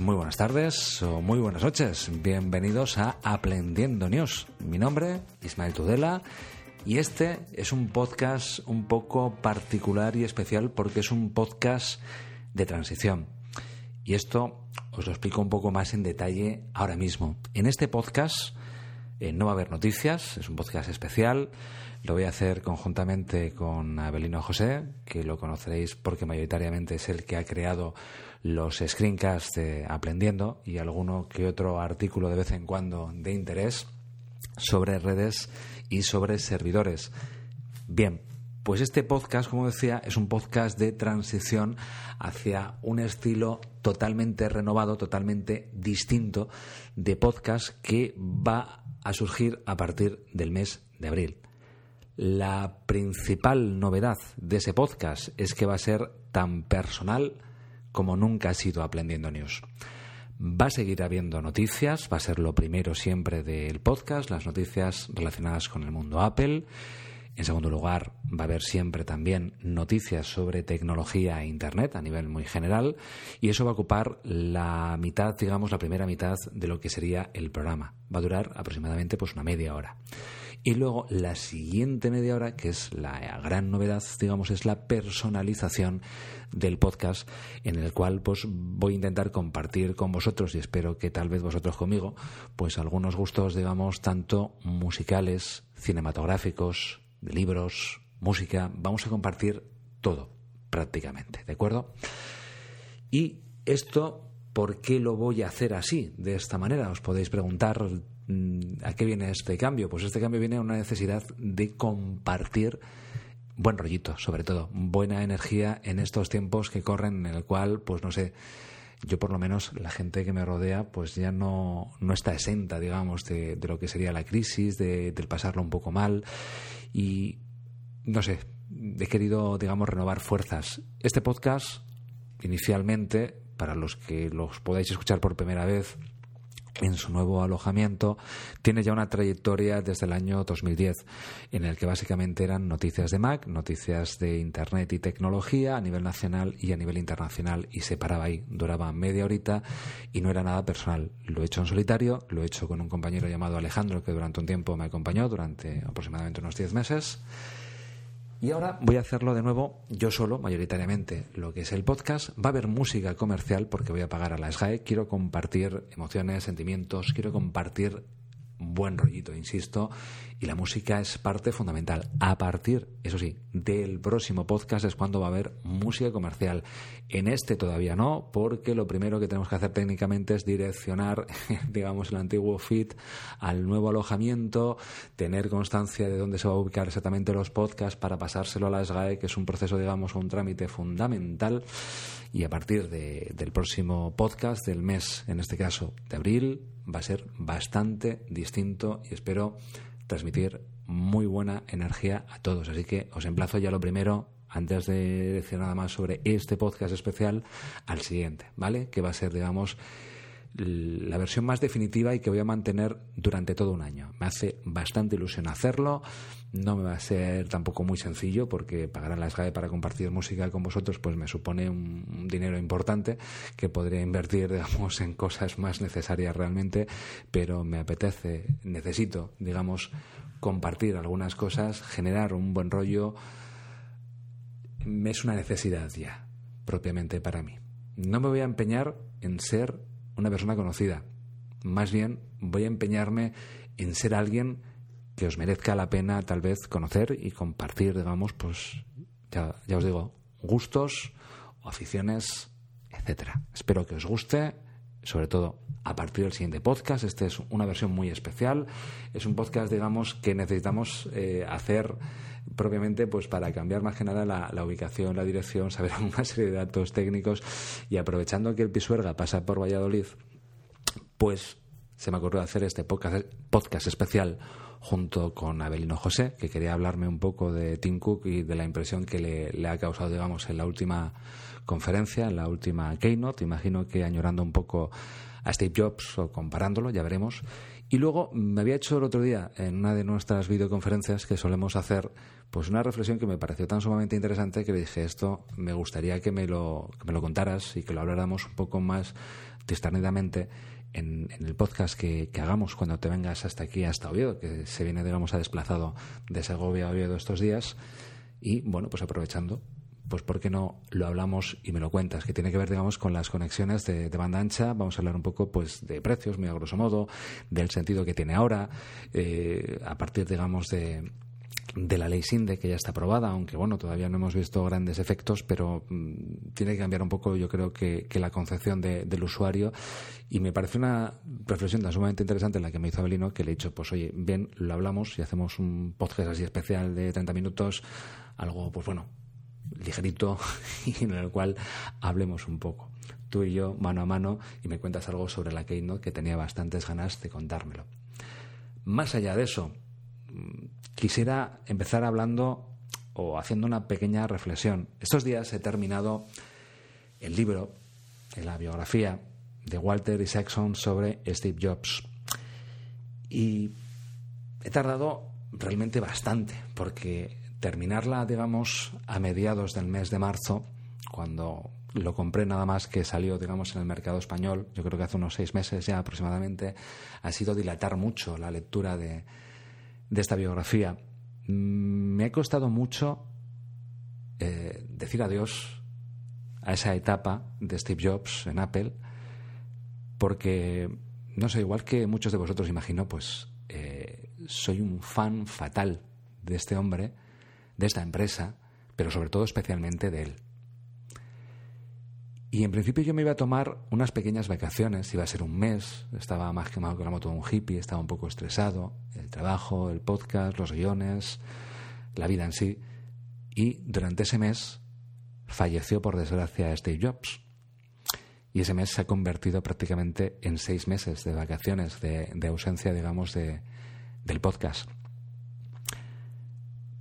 muy buenas tardes o muy buenas noches. Bienvenidos a Aprendiendo News. Mi nombre, Ismael Tudela, y este es un podcast un poco particular y especial porque es un podcast de transición. Y esto os lo explico un poco más en detalle ahora mismo. En este podcast eh, no va a haber noticias, es un podcast especial. Lo voy a hacer conjuntamente con Abelino José, que lo conoceréis porque mayoritariamente es el que ha creado los screencasts Aprendiendo y alguno que otro artículo de vez en cuando de interés sobre redes y sobre servidores. Bien, pues este podcast, como decía, es un podcast de transición hacia un estilo totalmente renovado, totalmente distinto de podcast que va a surgir a partir del mes de abril. La principal novedad de ese podcast es que va a ser tan personal como nunca ha sido Aprendiendo News. Va a seguir habiendo noticias, va a ser lo primero siempre del podcast, las noticias relacionadas con el mundo Apple. En segundo lugar, va a haber siempre también noticias sobre tecnología e Internet a nivel muy general y eso va a ocupar la mitad, digamos, la primera mitad de lo que sería el programa. Va a durar aproximadamente pues una media hora. Y luego la siguiente media hora, que es la gran novedad, digamos, es la personalización del podcast, en el cual pues voy a intentar compartir con vosotros, y espero que tal vez vosotros conmigo, pues algunos gustos, digamos, tanto musicales, cinematográficos, libros, música, vamos a compartir todo, prácticamente, ¿de acuerdo? Y esto, ¿por qué lo voy a hacer así, de esta manera? Os podéis preguntar Mm, ¿A qué viene este cambio? Pues este cambio viene a una necesidad de compartir buen rollito, sobre todo, buena energía en estos tiempos que corren, en el cual, pues no sé, yo por lo menos la gente que me rodea, pues ya no, no está exenta, digamos, de, lo que sería la crisis, de, del pasarlo un poco mal. Y no sé, he querido, digamos, renovar fuerzas. Este podcast, inicialmente, para los que los podáis escuchar por primera vez, en su nuevo alojamiento, tiene ya una trayectoria desde el año 2010, en el que básicamente eran noticias de Mac, noticias de Internet y tecnología a nivel nacional y a nivel internacional, y se paraba ahí, duraba media horita y no era nada personal. Lo he hecho en solitario, lo he hecho con un compañero llamado Alejandro, que durante un tiempo me acompañó, durante aproximadamente unos 10 meses. Y ahora voy a hacerlo de nuevo yo solo, mayoritariamente, lo que es el podcast. Va a haber música comercial porque voy a pagar a la SGAE. Quiero compartir emociones, sentimientos, quiero compartir buen rollito, insisto, y la música es parte fundamental. A partir, eso sí, del próximo podcast es cuando va a haber música comercial. En este todavía no, porque lo primero que tenemos que hacer técnicamente es direccionar, digamos, el antiguo feed al nuevo alojamiento, tener constancia de dónde se va a ubicar exactamente los podcasts para pasárselo a la SGAE, que es un proceso, digamos, un trámite fundamental. Y a partir del próximo podcast del mes, en este caso de abril, va a ser bastante distinto y espero transmitir muy buena energía a todos. Así que os emplazo ya lo primero, antes de decir nada más sobre este podcast especial, al siguiente, ¿vale? Que va a ser, digamos, la versión más definitiva y que voy a mantener durante todo un año. Me hace bastante ilusión hacerlo. No me va a ser tampoco muy sencillo porque pagar a la SGAE para compartir música con vosotros pues me supone un, dinero importante que podría invertir digamos en cosas más necesarias realmente, pero me apetece, necesito, digamos, compartir algunas cosas, generar un buen rollo. Es una necesidad ya, propiamente para mí. No me voy a empeñar en ser una persona conocida. Más bien voy a empeñarme en ser alguien que os merezca la pena tal vez conocer y compartir, digamos, pues ya, ya os digo, gustos o aficiones, etcétera. Espero que os guste, sobre todo a partir del siguiente podcast. Este es una versión muy especial. Es un podcast, digamos, que necesitamos eh, hacer propiamente pues para cambiar más que nada la, ubicación, la dirección, saber una serie de datos técnicos y aprovechando que el Pisuerga pasa por Valladolid, pues se me ocurrió hacer este podcast, especial junto con Abelino José, que quería hablarme un poco de Tim Cook y de la impresión que le, le ha causado, digamos, en la última conferencia, en la última keynote. Imagino que añorando un poco a Steve Jobs o comparándolo, ya veremos. Y luego me había hecho el otro día en una de nuestras videoconferencias que solemos hacer, pues una reflexión que me pareció tan sumamente interesante que le dije esto, me gustaría que me lo, que me lo contaras y que lo habláramos un poco más distarnidamente en, el podcast que, hagamos cuando te vengas hasta aquí, hasta Oviedo, que se viene, digamos, a desplazado de Segovia a Oviedo estos días. Y bueno, pues aprovechando, pues ¿por qué no lo hablamos y me lo cuentas? Que tiene que ver, digamos, con las conexiones de, banda ancha. Vamos a hablar un poco, pues, de precios, muy a grosso modo, del sentido que tiene ahora, eh, a partir, digamos, de, de la ley SINDE que ya está aprobada, aunque bueno, todavía no hemos visto grandes efectos, pero mm, tiene que cambiar un poco, yo creo que, la concepción del usuario. Y me parece una reflexión tan sumamente interesante la que me hizo Abelino, que le he dicho, pues oye, bien, lo hablamos y hacemos un podcast así especial de 30 minutos, algo, pues bueno, ligerito y en el cual hablemos un poco. Tú y yo, mano a mano, y me cuentas algo sobre la Keynote que tenía bastantes ganas de contármelo. Más allá de eso, quisiera empezar hablando o haciendo una pequeña reflexión. Estos días he terminado el libro, la biografía de Walter Isaacson sobre Steve Jobs. Y he tardado realmente bastante, porque terminarla, digamos, a mediados del mes de marzo, cuando lo compré nada más que salió, digamos, en el mercado español, yo creo que hace unos seis meses ya aproximadamente, ha sido dilatar mucho la lectura de, esta biografía. Mm, me ha costado mucho eh, decir adiós a esa etapa de Steve Jobs en Apple, porque, no sé, igual que muchos de vosotros imagino, pues eh, soy un fan fatal de este hombre, de esta empresa, pero sobre todo especialmente de él. Y en principio yo me iba a tomar unas pequeñas vacaciones, iba a ser un mes, estaba más quemado que la moto de un hippie, estaba un poco estresado, el trabajo, el podcast, los guiones, la vida en sí. Y durante ese mes falleció por desgracia Steve Jobs. Y ese mes se ha convertido prácticamente en seis meses de vacaciones, de, ausencia, digamos, de, del podcast.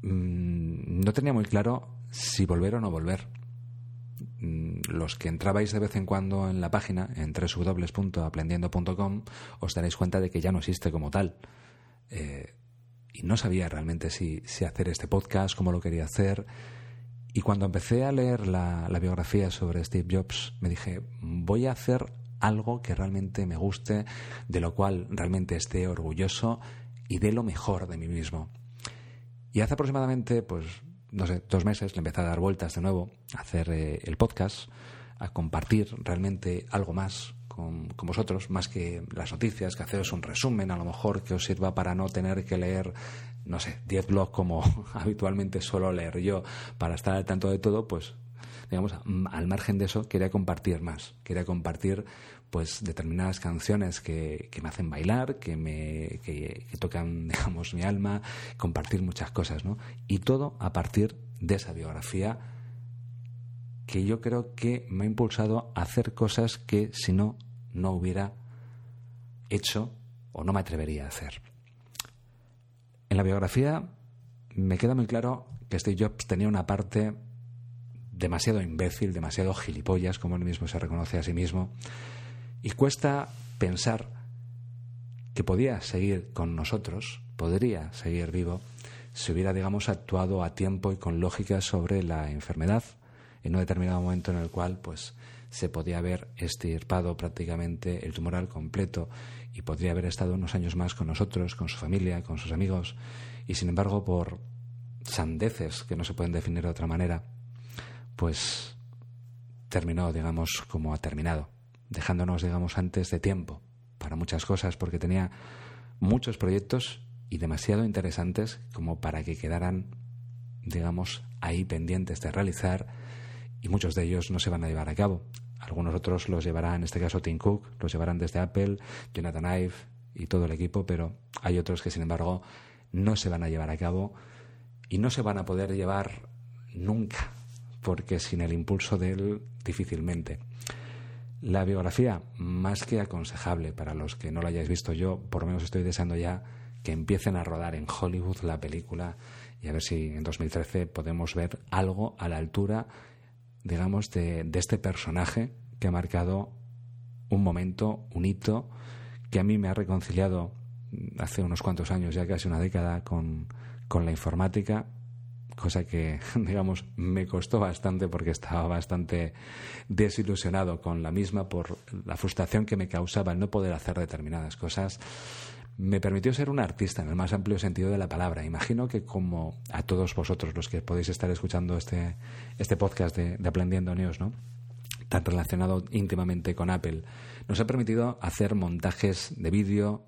Mm, no tenía muy claro si volver o no volver Mm, los que entrabais de vez en cuando en la página, en www.aprendiendo.com, os daréis cuenta de que ya no existe como tal. Eh, y no sabía realmente si, hacer este podcast, cómo lo quería hacer. Y cuando empecé a leer la, la biografía sobre Steve Jobs, me dije, voy a hacer algo que realmente me guste, de lo cual realmente esté orgulloso y de lo mejor de mí mismo. Y hace aproximadamente, pues, no sé, dos meses le empecé a dar vueltas de nuevo, a hacer eh, el podcast, a compartir realmente algo más con, vosotros, más que las noticias, que haceros un resumen a lo mejor que os sirva para no tener que leer, no sé, 10 blogs como habitualmente suelo leer yo. Para estar al tanto de todo, pues digamos, al margen de eso, quería compartir más. Quería compartir pues determinadas canciones que, me hacen bailar, que me que, tocan, digamos, mi alma, compartir muchas cosas, ¿no? Y todo a partir de esa biografía que yo creo que me ha impulsado a hacer cosas que si no, no hubiera hecho o no me atrevería a hacer. En la biografía me queda muy claro que Steve Jobs tenía una parte demasiado imbécil, demasiado gilipollas, como él mismo se reconoce a sí mismo, y cuesta pensar que podía seguir con nosotros, podría seguir vivo, si hubiera, digamos, actuado a tiempo y con lógica sobre la enfermedad en un determinado momento en el cual, pues, se podía haber estirpado prácticamente el tumoral completo y podría haber estado unos años más con nosotros, con su familia, con sus amigos, y sin embargo, por sandeces que no se pueden definir de otra manera, pues terminó, digamos, como ha terminado dejándonos, digamos, antes de tiempo para muchas cosas, porque tenía muchos proyectos y demasiado interesantes como para que quedaran, digamos, ahí pendientes de realizar y muchos de ellos no se van a llevar a cabo. Algunos otros los llevará, en este caso Tim Cook, los llevarán desde Apple, Jonathan Ive y todo el equipo, pero hay otros que, sin embargo, no se van a llevar a cabo y no se van a poder llevar nunca, porque sin el impulso de él difícilmente. La biografía, más que aconsejable para los que no la hayáis visto yo, por lo menos estoy deseando ya que empiecen a rodar en Hollywood la película y a ver si en 2013 podemos ver algo a la altura, digamos, de, este personaje que ha marcado un momento, un hito, que a mí me ha reconciliado hace unos cuantos años, ya casi una década, con la informática, cosa que, digamos, me costó bastante porque estaba bastante desilusionado con la misma por la frustración que me causaba el no poder hacer determinadas cosas. Me permitió ser un artista en el más amplio sentido de la palabra. Imagino que como a todos vosotros los que podéis estar escuchando este, este podcast de, Aprendiendo News, ¿no? tan relacionado íntimamente con Apple, nos ha permitido hacer montajes de vídeo,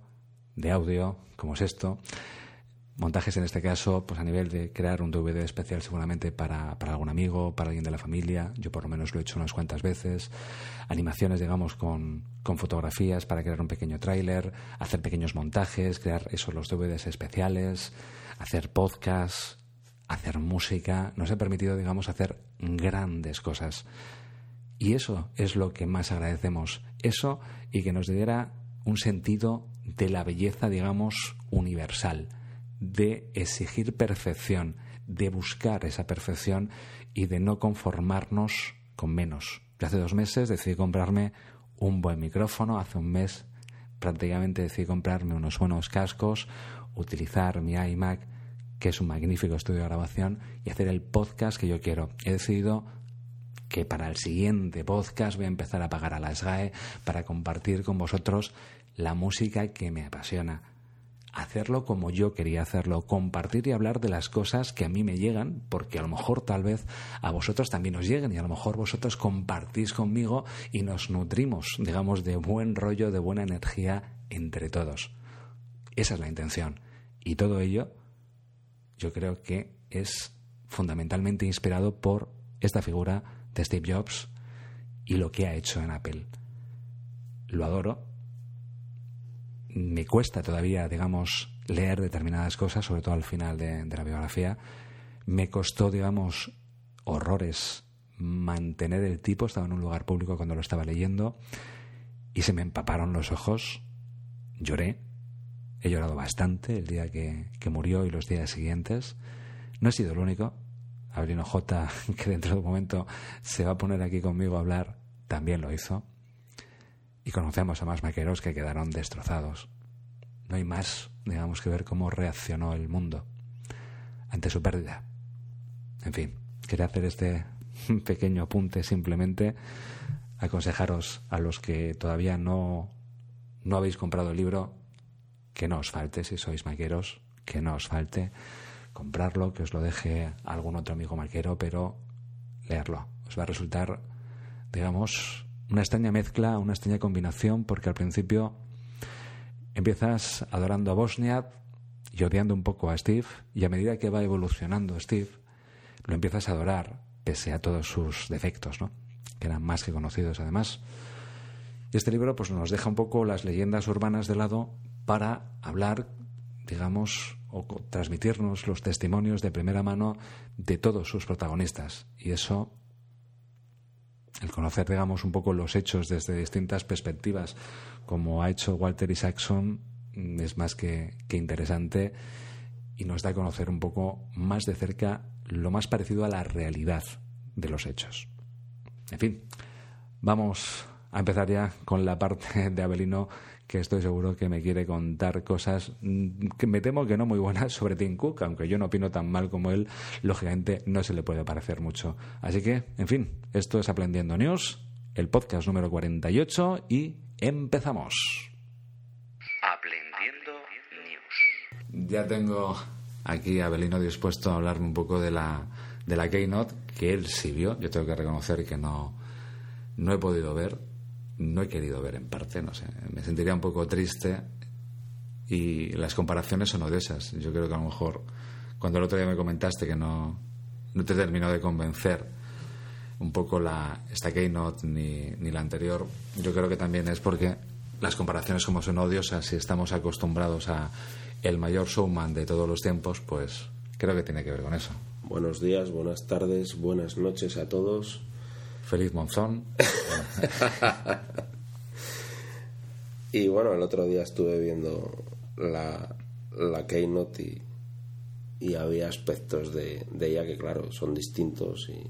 de audio, como es esto, montajes en este caso, pues a nivel de crear un DVD especial seguramente para, para, algún amigo, para alguien de la familia, yo por lo menos lo he hecho unas cuantas veces, animaciones, digamos, con, con fotografías para crear un pequeño tráiler, hacer pequeños montajes, crear esos los DVDs especiales, hacer podcasts, hacer música, nos ha permitido, digamos, hacer grandes cosas. Y eso es lo que más agradecemos, eso y que nos diera un sentido de la belleza, digamos, universal, de exigir perfección, de buscar esa perfección y de no conformarnos con menos. Yo hace dos meses decidí comprarme un buen micrófono, hace un mes prácticamente decidí comprarme unos buenos cascos, utilizar mi iMac, que es un magnífico estudio de grabación, y hacer el podcast que yo quiero. He decidido que para el siguiente podcast voy a empezar a pagar a la SGAE para compartir con vosotros la música que me apasiona. Hacerlo como yo quería hacerlo, compartir y hablar de las cosas que a mí me llegan, porque a lo mejor tal vez a vosotros también os lleguen y a lo mejor vosotros compartís conmigo y nos nutrimos, digamos, de buen rollo, de buena energía entre todos. Esa es la intención. Y todo ello yo creo que es fundamentalmente inspirado por esta figura de Steve Jobs y lo que ha hecho en Apple. Lo adoro. Me cuesta todavía, digamos, leer determinadas cosas, sobre todo al final de, la biografía. Me costó, digamos, horrores mantener el tipo. Estaba en un lugar público cuando lo estaba leyendo y se me empaparon los ojos. Lloré. He llorado bastante el día que, que murió y los días siguientes. No he sido el único. Abrino J, que dentro de un momento se va a poner aquí conmigo a hablar, también lo hizo. Y conocemos a más maqueros que quedaron destrozados. No hay más, digamos, que ver cómo reaccionó el mundo ante su pérdida. En fin, quería hacer este pequeño apunte simplemente aconsejaros a los que todavía no, no habéis comprado el libro que no os falte, si sois maqueros, que no os falte comprarlo, que os lo deje algún otro amigo maquero, pero leerlo. Os va a resultar, digamos, una extraña mezcla, una extraña combinación, porque al principio empiezas adorando a Bosnia y odiando un poco a Steve, y a medida que va evolucionando Steve, lo empiezas a adorar, pese a todos sus defectos, ¿no? que eran más que conocidos además. Este libro pues, nos deja un poco las leyendas urbanas de lado para hablar, digamos, o transmitirnos los testimonios de primera mano de todos sus protagonistas. Y eso, el conocer, digamos, un poco los hechos desde distintas perspectivas, como ha hecho Walter Isaacson, es más que, que interesante y nos da a conocer un poco más de cerca lo más parecido a la realidad de los hechos. En fin, vamos a empezar ya con la parte de Abelino que estoy seguro que me quiere contar cosas mm, que me temo que no muy buenas sobre Tim Cook, aunque yo no opino tan mal como él, lógicamente no se le puede parecer mucho. Así que, en fin, esto es Aprendiendo News, el podcast número 48 y empezamos. Aprendiendo News. Ya tengo aquí a Belino dispuesto a hablarme un poco de la, de la Keynote, que él sí vio. Yo tengo que reconocer que no, no he podido ver no he querido ver en parte, no sé. Me sentiría un poco triste y las comparaciones son odiosas. Yo creo que a lo mejor cuando el otro día me comentaste que no, no te terminó de convencer un poco la, esta Keynote ni, ni la anterior, yo creo que también es porque las comparaciones como son odiosas y estamos acostumbrados a el mayor showman de todos los tiempos, pues creo que tiene que ver con eso. Buenos días, buenas tardes, buenas noches a todos. Feliz Monzón. y bueno, el otro día estuve viendo la, la Keynote y, y había aspectos de, de ella que, claro, son distintos y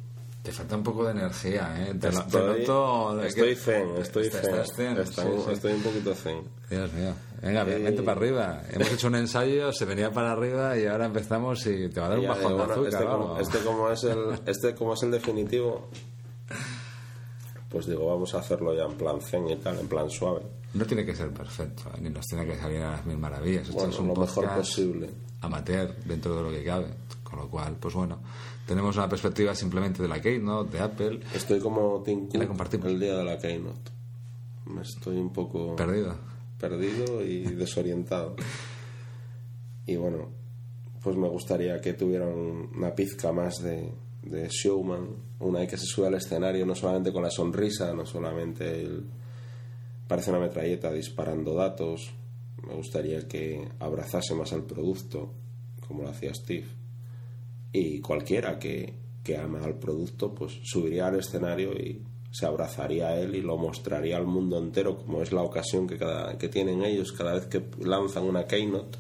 Te falta un poco de energía, ¿eh? Te, lo- te Estoy, noto de estoy que- zen, estoy zen. estás zen, Está- sí, sí. Estoy un poquito zen. Dios mío. Venga, Eh, vente para arriba. Hemos hecho un ensayo, se venía para arriba y ahora empezamos y te va a dar un bajón de azúcar este, como, este como es el este como es el definitivo pues digo vamos a hacerlo ya en plan zen y tal en plan suave No tiene que ser perfecto, ¿eh? ni nos tiene que salir a las mil maravillas. Esto bueno es un lo mejor posible amateur dentro de lo que cabe. Con lo cual, pues bueno, tenemos una perspectiva simplemente de la Keynote, de Apple, estoy como Tim Cook el día de la keynote me estoy un poco perdido. perdido y desorientado y bueno pues me gustaría que tuvieran una pizca más de, de showman una vez que se sube al escenario no solamente con la sonrisa no solamente el parece una metralleta disparando datos me gustaría que abrazase más al producto como lo hacía Steve y cualquiera que, que ama al producto pues subiría al escenario y se abrazaría a él y lo mostraría al mundo entero como es la ocasión que, cada, que tienen ellos cada vez que lanzan una keynote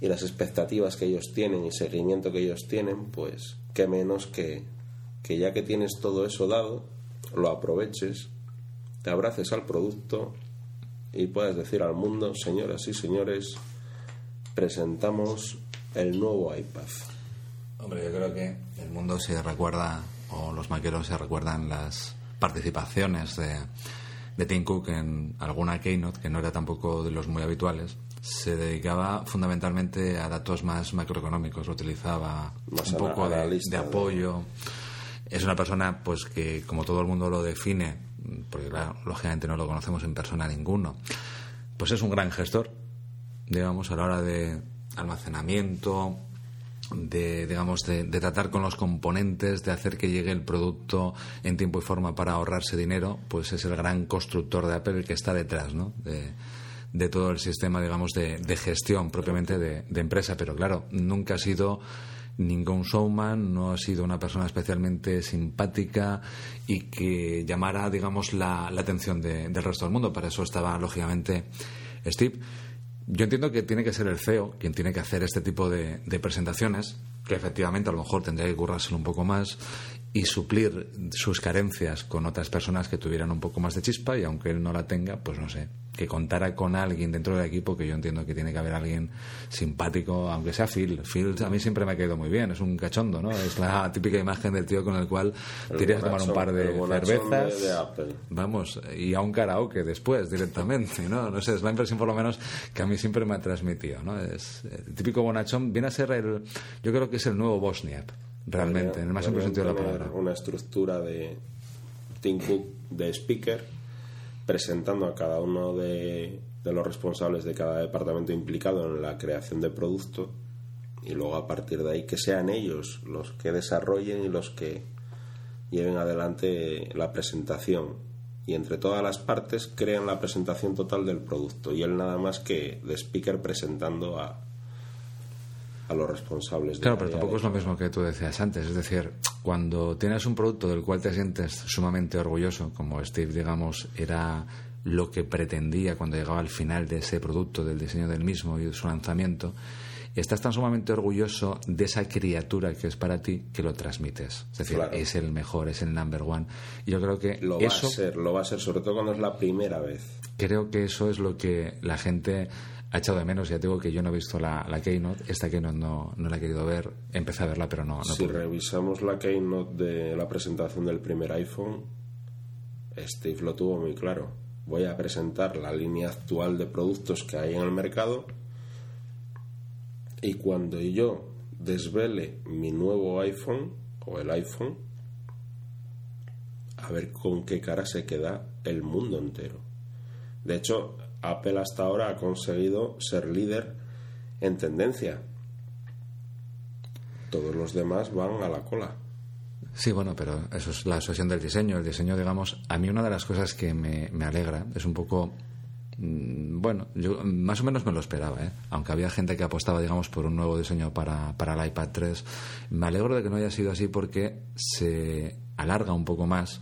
y las expectativas que ellos tienen y seguimiento que ellos tienen pues qué menos que, que ya que tienes todo eso dado lo aproveches te abraces al producto y puedas decir al mundo señoras y señores presentamos el nuevo iPad Hombre, yo creo que el mundo se recuerda, o los maqueros se recuerdan las participaciones de, de Tim Cook en alguna keynote, que no era tampoco de los muy habituales. Se dedicaba fundamentalmente a datos más macroeconómicos, utilizaba Más un poco de, analista, de ¿no? apoyo. Es una persona pues que, como todo el mundo lo define, porque claro, lógicamente no lo conocemos en persona ninguno, pues es un gran gestor, digamos, a la hora de almacenamiento, de digamos de, de tratar con los componentes de hacer que llegue el producto en tiempo y forma para ahorrarse dinero pues es el gran constructor de Apple el que está detrás ¿no? de, de todo el sistema digamos de, de gestión propiamente de, de empresa. Pero claro nunca ha sido ningún showman no ha sido una persona especialmente simpática y que llamara digamos la, la atención de- del resto del mundo. Para eso estaba lógicamente Steve. Yo entiendo que tiene que ser el CEO quien tiene que hacer este tipo de, de presentaciones, que efectivamente a lo mejor tendría que currárselo un poco más y suplir sus carencias con otras personas que tuvieran un poco más de chispa y aunque él no la tenga, pues no sé, que contara con alguien dentro del equipo, que yo entiendo que tiene que haber alguien simpático, aunque sea Phil. Phil a mí siempre me ha caído muy bien, es un cachondo, ¿no? Es la típica imagen del tío con el cual El te irías a tomar un par de cervezas. de- de Apple. Vamos, y a un karaoke después directamente, ¿no? No sé, es la impresión por lo menos que a mí siempre me ha transmitido, ¿no? Es el típico bonachón, viene a ser el, yo creo que es el nuevo Bosniak, realmente, en el más amplio sentido de la palabra. Una estructura de Tim Cook de speaker presentando a cada uno de, de los responsables de cada departamento implicado en la creación de producto y luego a partir de ahí que sean ellos los que desarrollen y los que lleven adelante la presentación y entre todas las partes crean la presentación total del producto y él nada más que de speaker presentando a a los responsables de Claro, la pero tampoco de- es lo mismo que tú decías antes. Es decir, cuando tienes un producto del cual te sientes sumamente orgulloso, como Steve, digamos, era lo que pretendía cuando llegaba al final de ese producto, del diseño del mismo y de su lanzamiento, estás tan sumamente orgulloso de esa criatura que es para ti que lo transmites. Es decir, Claro. es el mejor, es el number one. Y yo creo que Lo eso, va a ser, lo va a ser, sobre todo cuando es la primera vez. creo que eso es lo que la gente ha echado de menos. Ya te digo que yo no he visto la, la Keynote, esta Keynote no, no la he querido ver, empecé a verla, pero no, no si pude. revisamos la keynote de la presentación del primer iPhone, Steve lo tuvo muy claro. Voy a presentar la línea actual de productos que hay en el mercado y cuando yo desvele mi nuevo iPhone o el iPhone, a ver con qué cara se queda el mundo entero. De hecho, Apple hasta ahora ha conseguido ser líder en tendencia. Todos los demás van a la cola. Sí, bueno, pero eso es la asociación del diseño. El diseño, digamos, a mí una de las cosas que me, me alegra es un poco. mm, Bueno, yo más o menos me lo esperaba, ¿eh? aunque había gente que apostaba, digamos, por un nuevo diseño para, para el iPad 3. Me alegro de que no haya sido así porque se alarga un poco más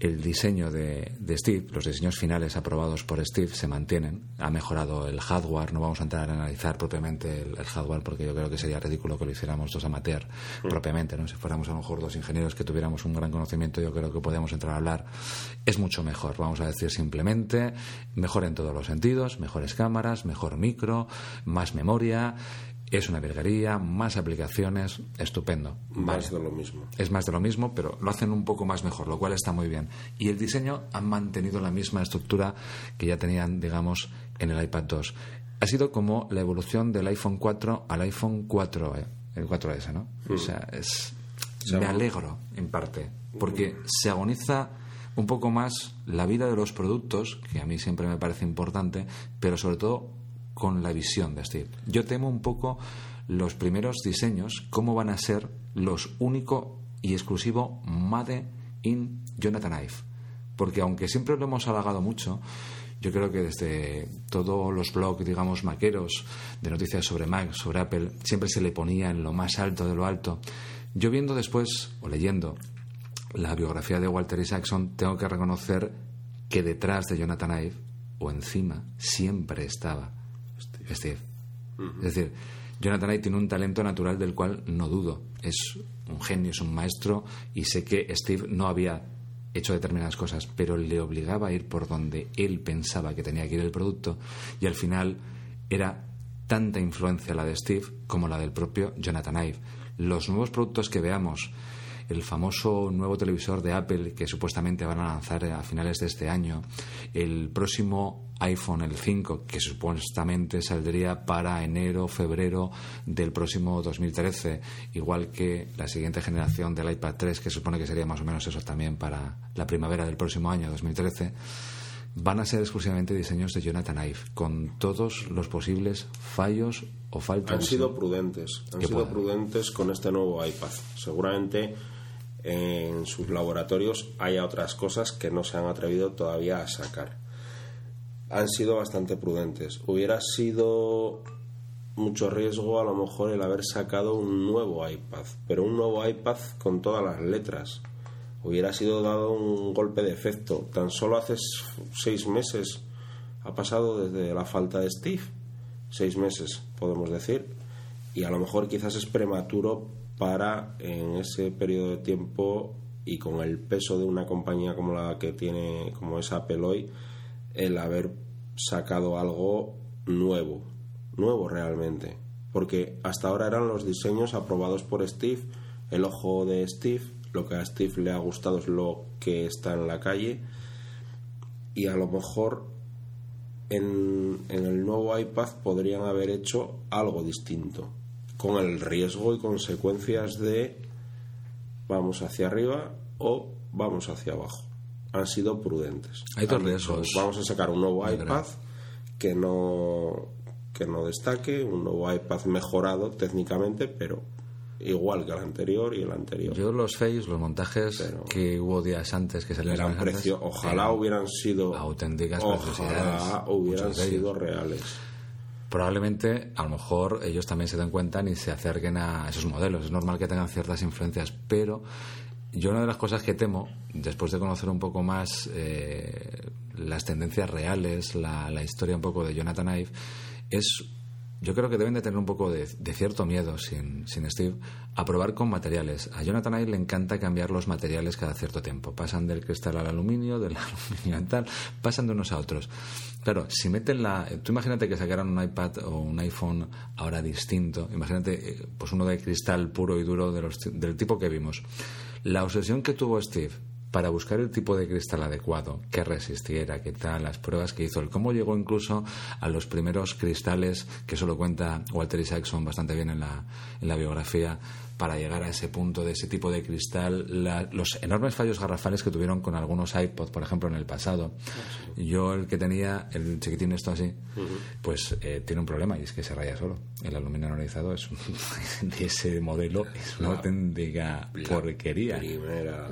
el diseño de, de, Steve, los diseños finales aprobados por Steve se mantienen. Ha mejorado el hardware. No vamos a entrar a analizar propiamente el, el hardware porque yo creo que sería ridículo que lo hiciéramos dos amateur propiamente. ¿no? Si fuéramos a lo mejor dos ingenieros que tuviéramos un gran conocimiento, yo creo que podríamos entrar a hablar. Es mucho mejor, vamos a decir simplemente. Mejor en todos los sentidos, mejores cámaras, mejor micro, más memoria es una virguería, más aplicaciones, estupendo. Más de lo mismo. Es más de lo mismo, pero lo hacen un poco más mejor, lo cual está muy bien. Y el diseño ha mantenido la misma estructura que ya tenían, digamos, en el iPad 2. Ha sido como la evolución del iPhone 4 al iPhone 4, eh, el 4S, ¿no? O sea, es, me alegro en parte, porque se agoniza un poco más la vida de los productos, que a mí siempre me parece importante, pero sobre todo con la visión de Steve. Yo temo un poco los primeros diseños, cómo van a ser los único y exclusivo Made in Jonathan Ive. Porque aunque siempre lo hemos halagado mucho, yo creo que desde todos los blogs, digamos, maqueros de noticias sobre Mac, sobre Apple, siempre se le ponía en lo más alto de lo alto. Yo viendo después, o leyendo, la biografía de Walter Isaacson, tengo que reconocer que detrás de Jonathan Ive, o encima, siempre estaba Steve. Es decir, Jonathan Ive tiene un talento natural del cual no dudo. Es un genio, es un maestro y sé que Steve no había hecho determinadas cosas, pero le obligaba a ir por donde él pensaba que tenía que ir el producto y al final era tanta influencia la de Steve como la del propio Jonathan Ive. Los nuevos productos que veamos, el famoso nuevo televisor de Apple que supuestamente van a lanzar a finales de este año, el próximo iPhone, el 5, que supuestamente saldría para enero, febrero del próximo 2013, igual que la siguiente generación del iPad 3, que supone que sería más o menos eso también para la primavera del próximo año, 2013 van a ser exclusivamente diseños de Jonathan Ive, con todos los posibles fallos o faltas. Han sido prudentes, han sido prudentes con este nuevo iPad. Seguramente en sus laboratorios haya otras cosas que no se han atrevido todavía a sacar. Han sido bastante prudentes. Hubiera sido mucho riesgo a lo mejor el haber sacado un nuevo iPad, pero un nuevo iPad con todas las letras. Hubiera sido dado un golpe de efecto. Tan solo hace seis meses ha pasado desde la falta de Steve. Seis meses, podemos decir. Y a lo mejor quizás es prematuro para en ese periodo de tiempo y con el peso de una compañía como la que tiene como es Apple hoy el haber sacado algo nuevo nuevo realmente. Porque hasta ahora eran los diseños aprobados por Steve el ojo de Steve lo que a Steve le ha gustado es lo que está en la calle. Y a lo mejor en, en el nuevo iPad podrían haber hecho algo distinto con el riesgo y consecuencias de vamos hacia arriba o vamos hacia abajo. Han sido prudentes. Hay dos riesgos. Vamos a sacar un nuevo iPad que no que no destaque, un nuevo iPad mejorado técnicamente, pero igual que el anterior y el anterior. Yo los face, los montajes que hubo días antes que salieron eran precio, ojalá hubieran sido auténticas ojalá hubieran sido reales probablemente a lo mejor ellos también se den cuenta y se acerquen a esos modelos. Es normal que tengan ciertas influencias, pero yo una de las cosas que temo, después de conocer un poco más eh, las tendencias reales, la, la, historia un poco de Jonathan Ive, es yo creo que deben de tener un poco de, cierto miedo sin, sin, Steve a probar con materiales. A Jonathan Ive le encanta cambiar los materiales cada cierto tiempo. Pasan del cristal al aluminio, del aluminio al tal, pasan de unos a otros. Claro, si meten la... Tú imagínate que sacaran un iPad o un iPhone ahora distinto. Imagínate eh, pues uno de cristal puro y duro de los, del tipo que vimos. La obsesión que tuvo Steve para buscar el tipo de cristal adecuado, que resistiera, qué tal, las pruebas que hizo, el cómo llegó incluso a los primeros cristales, que eso lo cuenta Walter Isaacson bastante bien en la, en la biografía, para llegar a ese punto de ese tipo de cristal, los enormes fallos garrafales que tuvieron con algunos iPod, por ejemplo, en el pasado. Yo, el que tenía, el chiquitín esto así, pues eh, tiene un problema y es que se raya solo. El aluminio anodizado es de ese modelo es una auténtica porquería.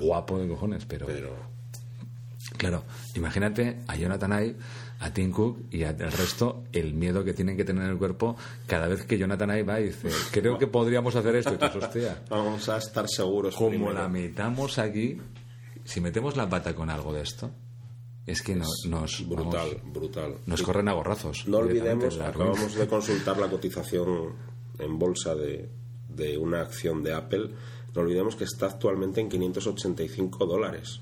Guapo de cojones, pero... Claro, imagínate a Jonathan Ive a Tim Cook y al resto el miedo que tienen que tener en el cuerpo cada vez que Jonathan ahí va y dice, creo que podríamos hacer esto. Y hostia, Vamos a estar seguros. Como la metamos aquí, si metemos la pata con algo de esto, es que no- nos, Brutal, vamos, brutal. nos corren a gorrazos. No olvidemos, acabamos de consultar la cotización en bolsa de, de una acción de Apple. No olvidemos que está actualmente en 585 dólares.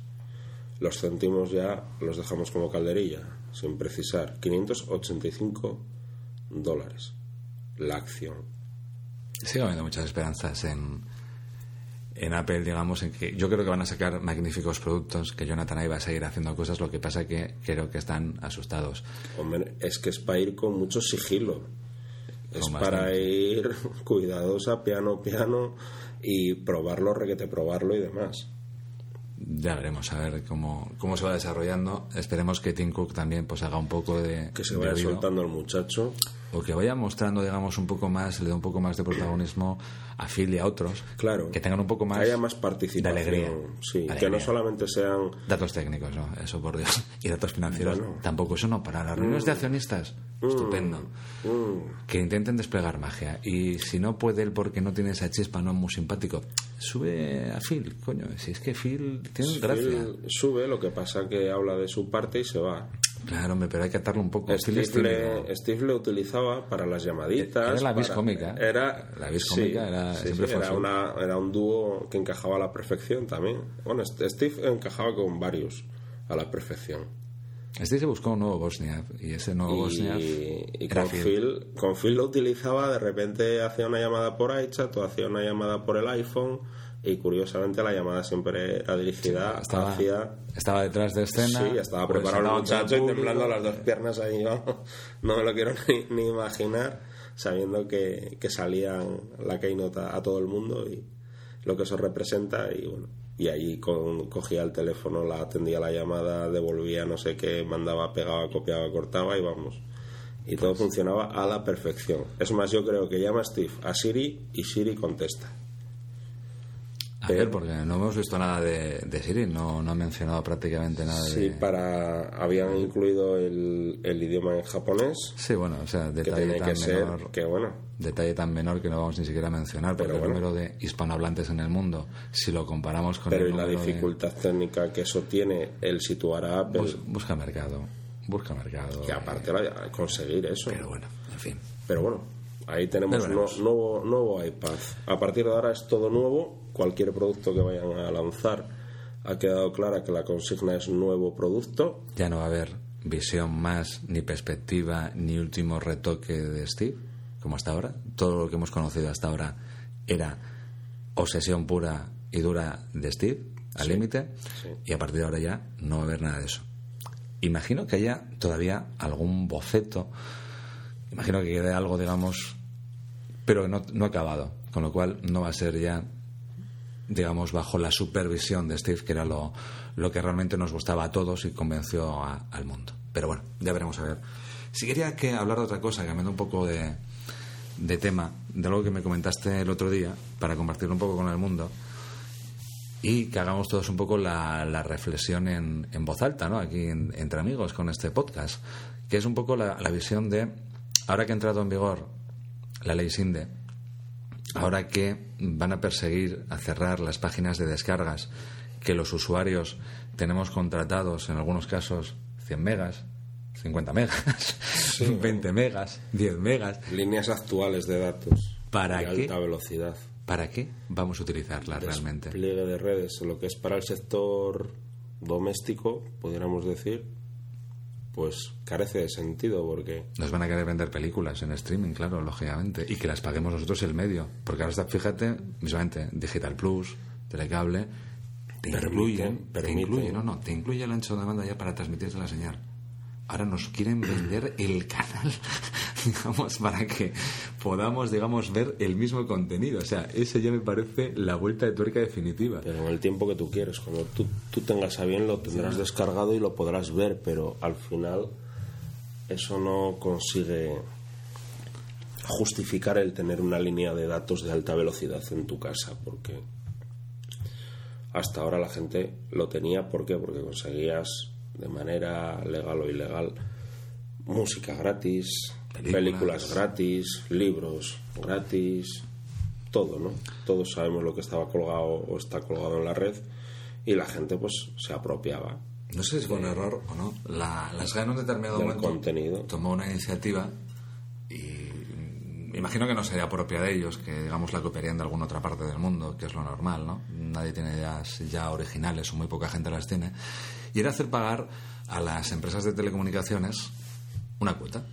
Los céntimos ya los dejamos como calderilla, sin precisar. 585 dólares la acción. Sigo habiendo muchas esperanzas en, en Apple, digamos, en que yo creo que van a sacar magníficos productos, que Jonathan ahí va a seguir haciendo cosas, lo que pasa que creo que están asustados. Hombre, es que es para ir con mucho sigilo. Es para ir cuidadosa, piano, piano y probarlo, requete probarlo y demás. Ya veremos a ver cómo, cómo se va desarrollando. Esperemos que Tim Cook también pues haga un poco de... Que se vaya soltando el muchacho. o que vaya mostrando, digamos, un poco más, le dé un poco más de protagonismo a Phil y a otros, Claro. que tengan un poco más Que haya más participación. de alegría. Sí, Alegría. que no solamente sean. Datos técnicos, ¿no? Eso por Dios. Y datos financieros. Bueno. Mm. Tampoco eso no. Para las reuniones de accionistas, estupendo. Que intenten desplegar magia. Y si no puede él porque no tiene esa chispa, no es muy simpático, sube a Phil, coño. Si es que Phil tiene gracia. Phil sube, lo que pasa que habla de su parte y se va. Claro, hombre, pero hay que atarlo un poco. Steve le, Steve le utilizaba para las llamaditas. Era la cómica. Era, La sí, cómica era- sí, siempre sí, fue era, así. una, era un dúo que encajaba a la perfección también. Bueno, St- Steve encajaba con varios a la perfección. Este se buscó un nuevo Bosnia. Y ese nuevo Bosnia Y, y era con. Phil, con Phil lo utilizaba, de repente hacía una llamada por iChat o hacía una llamada por el iPhone y curiosamente la llamada siempre era dirigida Estaba, hacia... estaba detrás de escena. Sí, estaba pues, preparado el muchacho y temblando las dos piernas ahí, vamos. No me lo quiero ni, ni imaginar, sabiendo que, que salían la keynote a, a todo el mundo y lo que eso representa y bueno. Y ahí con- cogía el teléfono, la atendía la llamada, devolvía no sé qué, mandaba, pegaba, copiaba, cortaba y vamos. Y todo funcionaba a la perfección. Es más, yo creo que llama Steve a Siri y Siri contesta. Ver, porque no hemos visto nada de, de Siri, no, no ha mencionado prácticamente nada Sí, de... para habían incluido el, el idioma en japonés, Sí, bueno, o sea, que detalle tiene tan que ser menor, que bueno, detalle tan menor que no vamos ni siquiera a mencionar, porque Pero el bueno. número de hispanohablantes en el mundo, si lo comparamos con pero el y la número de- dificultad técnica que eso tiene el situar a Apple, Bus- busca mercado, busca mercado. que aparte la, conseguir eso. Pero bueno, en fin. Pero bueno, ahí tenemos no- nuevo, nuevo iPad. A partir de ahora es todo nuevo. Cualquier producto que vayan a lanzar ha quedado clara que la consigna es nuevo producto. Ya no va a haber visión más, ni perspectiva, ni último retoque de Steve, como hasta ahora. Todo lo que hemos conocido hasta ahora era obsesión pura y dura de Steve, al límite, sí. y a partir de ahora ya no va a haber nada de eso. Imagino que haya todavía algún boceto, imagino que quede algo, digamos, pero no, no acabado, con lo cual no va a ser ya digamos, bajo la supervisión de Steve, que era lo, lo que realmente nos gustaba a todos y convenció a- al mundo. Pero bueno, ya veremos a ver. Si quería que hablar de otra cosa, cambiando un poco de, de tema, de algo que me comentaste el otro día, para compartirlo un poco con el mundo, y que hagamos todos un poco la, la reflexión en, en voz alta, ¿no? Aquí en- entre amigos con este podcast, que es un poco la, la visión de, ahora que ha entrado en vigor la ley SINDE, ahora que van a perseguir a cerrar las páginas de descargas que los usuarios tenemos contratados en algunos casos 100 megas, 50 megas, 20 megas, 10 megas, Líneas actuales de datos. ¿Para de qué? alta velocidad. ¿para qué vamos a utilizarlas realmente? Despliegue de redes, lo que es para el sector doméstico, pudiéramos decir, pues carece de sentido porque Nos van a querer vender películas en streaming, claro, lógicamente, y que las paguemos nosotros el medio. Porque ahora está, fíjate, mismamente, Digital Plus, Telecable, te Permite, incluyen, te incluye, no, no, te incluye el ancho de banda ya para transmitirte la señal. Ahora nos quieren vender el canal, digamos, para que podamos, digamos, ver el mismo contenido. O sea, ese ya me parece la vuelta de tuerca definitiva. Pero en el tiempo que tú quieres, cuando tú, tú tengas a bien lo tendrás descargado y lo podrás ver, pero al final eso no consigue justificar el tener una línea de datos de alta velocidad en tu casa, porque hasta ahora la gente lo tenía, ¿por qué? Porque conseguías de manera legal o ilegal música gratis, Películas. películas gratis, libros gratis, todo, ¿no? Todos sabemos lo que estaba colgado o está colgado en la red y la gente pues se apropiaba No sé si fue un error o no. La, la SGAE en un determinado momento contenido. tomó una iniciativa y mm, imagino que no sería propia de ellos, que digamos la copiarían de alguna otra parte del mundo, que es lo normal, ¿no? Nadie tiene ideas ya originales o muy poca gente las tiene. Y era hacer pagar a las empresas de telecomunicaciones una cuota.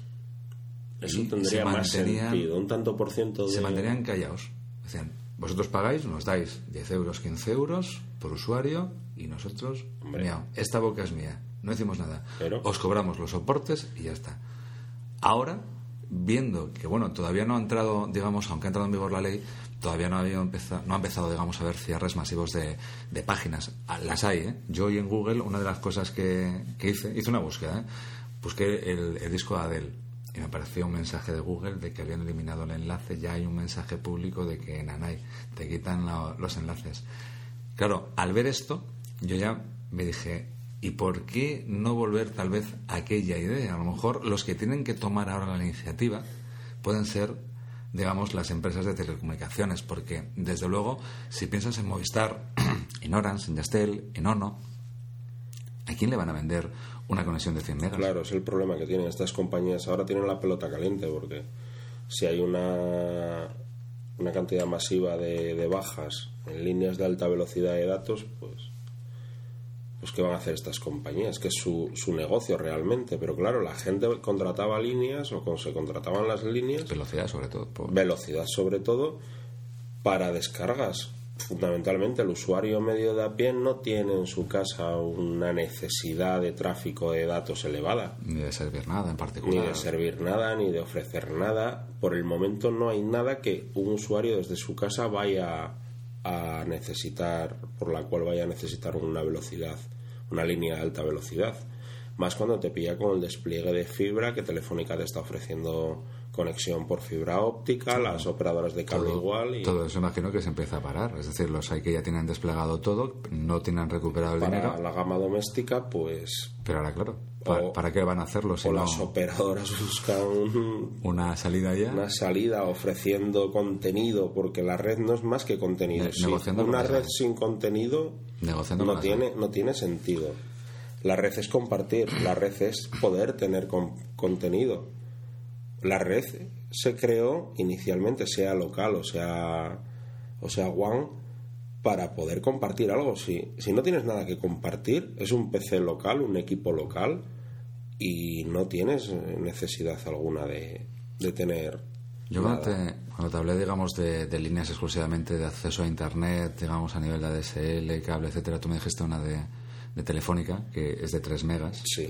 Eso Y tendría más sentido, un tanto por ciento de... Se mantenían callados. Decían, vosotros pagáis, nos dais 10 euros, 15 euros por usuario y nosotros, miau, esta boca es mía. No decimos nada. Pero- Os cobramos los soportes y ya está. Ahora, viendo que, bueno, todavía no ha entrado, digamos, aunque ha entrado en vigor la ley, todavía no, había empezado, no ha empezado, digamos, a haber cierres masivos de, páginas. Ah, Las hay, ¿eh? Yo hoy en Google, una de las cosas que, que hice, hice una búsqueda, ¿eh? Busqué el, disco de Adele y me apareció un mensaje de Google de que habían eliminado el enlace. Ya hay un mensaje público de que en Anay te quitan los enlaces. Claro, al ver esto, yo ya me dije, ¿y por qué no volver tal vez a aquella idea? A lo mejor los que tienen que tomar ahora la iniciativa pueden ser, digamos, las empresas de telecomunicaciones, porque desde luego, si piensas en Movistar, en Orange, en Yastel, en Ono, ¿a quién le van a vender una conexión de 100 megas? Claro, es el problema que tienen estas compañías. Ahora tienen la pelota caliente porque si hay una, una cantidad masiva de, de bajas en líneas de alta velocidad de datos, pues, pues ¿qué van a hacer estas compañías? Que es su, su negocio realmente. Pero claro, la gente contrataba líneas o se contrataban las líneas Velocidad, sobre todo. por- velocidad sobre todo para descargas. Fundamentalmente el usuario medio de a pie no tiene en su casa una necesidad de tráfico de datos elevada, Ni de servir nada en ni particular. de servir nada, ni de ofrecer nada. Por el momento no hay nada que un usuario desde su casa vaya a necesitar, por la cual vaya a necesitar una velocidad, una línea de alta velocidad. Más cuando te pilla con el despliegue de fibra que Telefónica te está ofreciendo conexión por fibra óptica, las operadoras de cable igual y Todo eso imagino que se empieza a parar. Es decir, los hay que ya tienen desplegado todo, no tienen recuperado el para dinero. la gama doméstica pues Pero ahora, claro, ¿pa- O- ¿para qué van a hacerlo si o no las operadoras buscan un- una salida ya? una salida ofreciendo contenido porque la red no es más que contenido Ne- Sí, negociando con una red redes. sin contenido Negociando no tiene no tiene sentido la red es compartir la red es poder tener con- contenido la red se creó inicialmente sea local o sea o sea one para poder compartir algo. Si, si no tienes nada que compartir es un PC local un equipo local y no tienes eh, necesidad alguna de, de tener Yo cuando te, cuando te hablé, digamos, de, de líneas exclusivamente de acceso a Internet, digamos, a nivel de ADSL, cable, etcétera, tú me dijiste una de, de Telefónica, que es de 3 megas, Sí,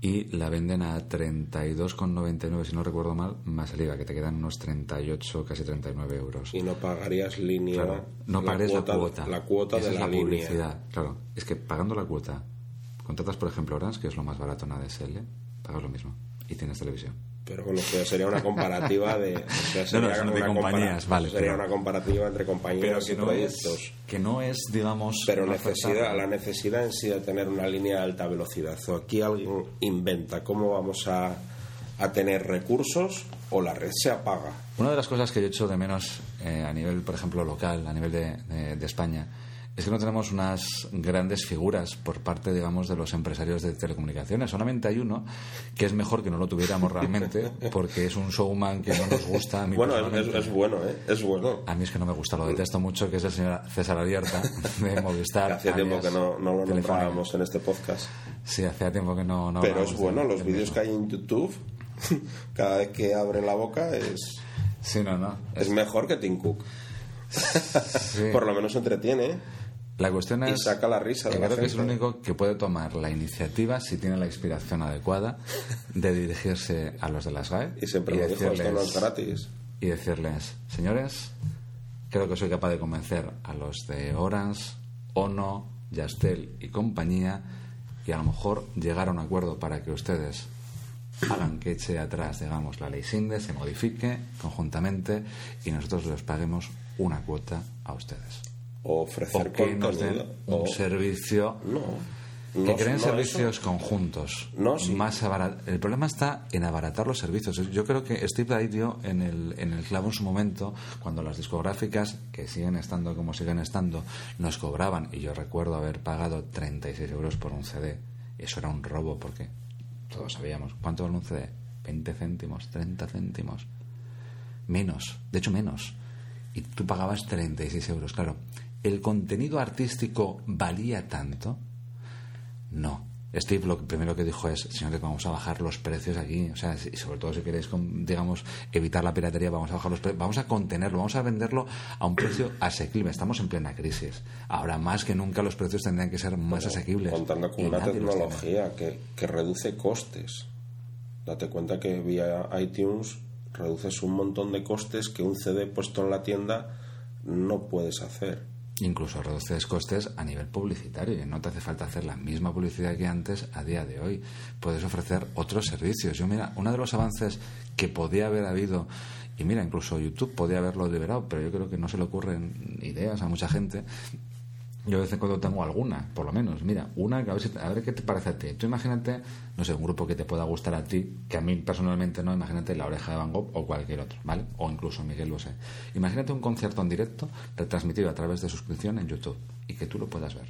y la venden a 32,99, si no recuerdo mal, más el IVA, que te quedan unos 38, casi 39 euros. y no pagarías línea. Claro, no pagues la cuota. La cuota Esa de es la, la línea. publicidad. Claro, es que pagando la cuota, contratas, por ejemplo, Orange, que es lo más barato en ADSL, pagas lo mismo y tienes televisión. Pero bueno, eso ya sería una comparativa de. o sea, sería no, son de una compañías, vale, Sería pero- una comparativa entre compañías y proyectos. que no es, digamos, Pero necesidad, la necesidad en sí de tener una línea de alta velocidad. O aquí alguien inventa cómo vamos a, a tener recursos o la red se apaga. Una de las cosas que yo echo de menos eh, a nivel, por ejemplo, local, a nivel de, de- de España, es que no tenemos unas grandes figuras por parte, digamos, de los empresarios de telecomunicaciones. Solamente hay uno que es mejor que no lo tuviéramos realmente, porque es un showman que no nos gusta. A mí, Bueno, es, es- es bueno, ¿eh? Es bueno. A mí es que no me gusta, lo detesto mucho, que es el señor César Abierta de Movistar. Hacía tiempo que no, no lo nombrábamos en este podcast. Sí, hacía tiempo que no. no Pero es bueno, de- los vídeos que hay en YouTube, cada vez que abren la boca es, Sí, no, no. es mejor que Tim Cook. Sí. Por lo menos entretiene. La cuestión Y es. saca la risa de que la creo que es el único que puede tomar la iniciativa, si tiene la inspiración adecuada, de dirigirse a los de las GAE. Y siempre lo dijo, esto no es decirles- gratis. Y decirles, señores, creo que soy capaz de convencer a los de Orange, Ono, Yastel y compañía, y a lo mejor llegar a un acuerdo para que ustedes hagan que eche atrás, digamos, la ley SINDE, se modifique conjuntamente y nosotros les paguemos una cuota a ustedes O ofrecer o que nos den contenido. un O- servicio No. que creen no, servicios conjuntos. No, sí. más abara- El problema está en abaratar los servicios. Yo creo que Steve ahí dio en el, en el clavo en su momento, cuando las discográficas, que siguen estando como siguen estando, nos cobraban, y yo recuerdo haber pagado 36 euros por un CD. Eso era un robo, porque todos sabíamos. ¿Cuánto vale un CD? 20 céntimos, 30 céntimos. Menos, de hecho menos. Y tú pagabas 36 euros. Claro, ¿el contenido artístico valía tanto? No. Steve lo primero que dijo es, señores, vamos a bajar los precios aquí, o sea, y sobre todo si queréis, digamos, evitar la piratería, vamos a bajar los precios, vamos a contenerlo, vamos a venderlo a un precio asequible. Estamos en plena crisis. Ahora más que nunca los precios tendrían que ser más asequibles. Contando con una tecnología que, que reduce costes. Date cuenta que vía iTunes reduces un montón de costes que un CD puesto en la tienda no puedes hacer. Incluso reduces costes a nivel publicitario. y No te hace falta hacer la misma publicidad que antes a día de hoy. Puedes ofrecer otros servicios. Yo, mira, uno de los avances que podía haber habido, y mira, incluso YouTube podía haberlo liberado, pero yo creo que no se le ocurren ideas a mucha gente. Yo de vez en cuando tengo alguna, por lo menos. Mira, una que a ver, si- a ver qué te parece a ti. Tú imagínate, no sé, un grupo que te pueda gustar a ti, que a mí personalmente no, imagínate La Oreja de Van Gogh o cualquier otro, ¿vale? O incluso Miguel Bosé. Imagínate un concierto en directo retransmitido a través de suscripción en YouTube y que tú lo puedas ver.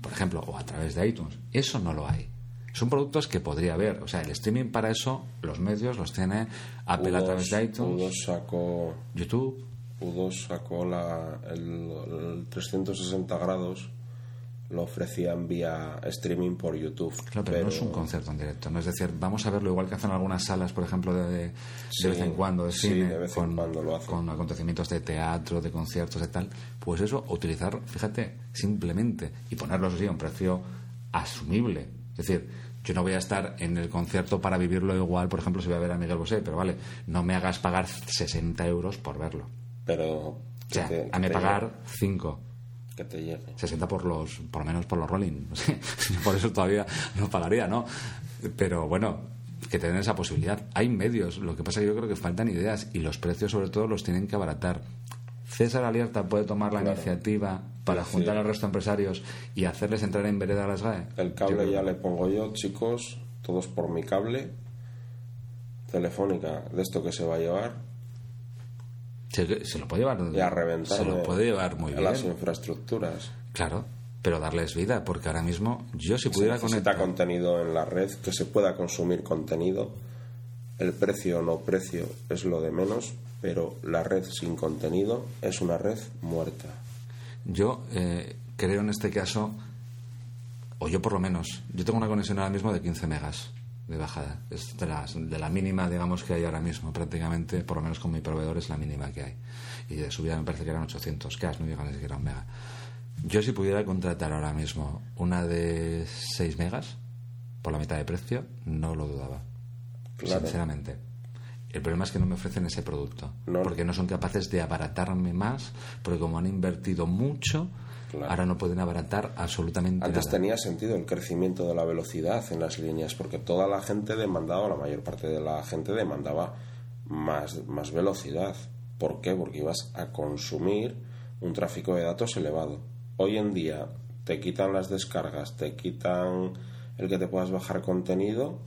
Por ejemplo, o a través de iTunes. Eso no lo hay. Son productos que podría haber. O sea, el streaming para eso, los medios los tiene Apple a través de iTunes, U2 sacó, YouTube. U2 sacó la, el, el 360 grados, lo ofrecían vía streaming por YouTube. Claro, pero, no es un concierto en directo. ¿no? Es decir, vamos a verlo igual que hacen algunas salas, por ejemplo, de, de, Sí, vez en cuando, de sí, cine, de vez en con, cuando lo hacen. con acontecimientos de teatro, de conciertos y tal. Pues eso, utilizar, fíjate, simplemente y ponerlos así a un precio asumible. Es decir, yo no voy a estar en el concierto para vivirlo igual, por ejemplo, si voy a ver a Miguel Bosé, pero vale, no me hagas pagar 60 euros por verlo. Pero O sea, te- a te pagar 5. llegue, que te llegue. 60 por los por lo menos por los rolling por eso todavía no pagaría no pero bueno que tener esa posibilidad hay medios lo que pasa es que yo creo que faltan ideas y los precios sobre todo los tienen que abaratar César Alierta puede tomar la Claro. iniciativa para Sí. juntar al resto de empresarios y hacerles entrar en vereda a las GAE El Yo cable creo ya que- le pongo yo, chicos, todos por mi cable. Telefónica, de esto que se va a llevar, se, se lo puede llevar y a reventar se lo puede llevar muy bien las infraestructuras. claro pero darles vida porque ahora mismo yo si pudiera se necesita conectar contenido en la red, que se pueda consumir contenido. El precio o no precio es lo de menos, pero la red sin contenido es una red muerta. Yo eh, creo en este caso, o yo por lo menos, yo tengo una conexión ahora mismo de 15 megas de bajada. Es de, las- de la mínima, digamos, que hay ahora mismo. Prácticamente, por lo menos con mi proveedor, es la mínima que hay. Y de subida me parece que eran 800 K, no llegan ni siquiera a un mega. Yo si pudiera contratar ahora mismo una de 6 megas por la mitad de precio, no lo dudaba. Claro. Sinceramente. El problema es que no me ofrecen ese producto. No. Porque no son capaces de abaratarme más, porque como han invertido mucho, Claro. ahora no pueden abaratar absolutamente Antes nada. tenía sentido el crecimiento de la velocidad en las líneas, porque toda la gente demandaba, la mayor parte de la gente demandaba más, más velocidad. ¿Por qué? Porque ibas a consumir un tráfico de datos elevado. Hoy en día te quitan las descargas, te quitan el que te puedas bajar contenido,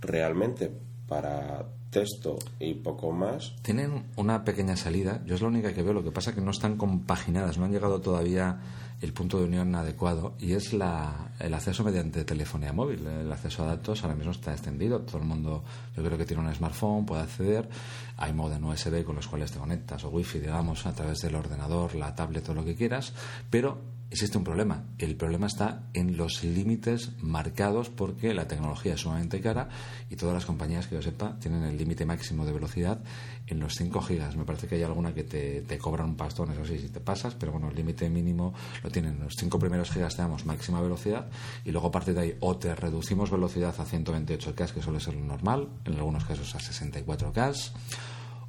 realmente para texto y poco más, Tienen una pequeña salida, yo es la única que veo, lo que pasa es que no están compaginadas, no han llegado todavía el punto de unión adecuado y es la, el acceso mediante telefonía móvil. El acceso a datos ahora mismo está extendido, todo el mundo yo creo que tiene un smartphone, puede acceder, hay modem USB con los cuales te conectas o wifi, digamos, a través del ordenador, la tablet o lo que quieras, pero existe un problema. El problema está en los límites marcados porque la tecnología es sumamente cara y todas las compañías que yo sepa tienen el límite máximo de velocidad en los 5 gigas. Me parece que hay alguna que te, te cobran un pastón, eso sí, si te pasas, pero bueno, el límite mínimo lo tienen. Los 5 primeros gigas te damos máxima velocidad y luego a partir de ahí o te reducimos velocidad a 128K, que suele ser lo normal, en algunos casos a 64K.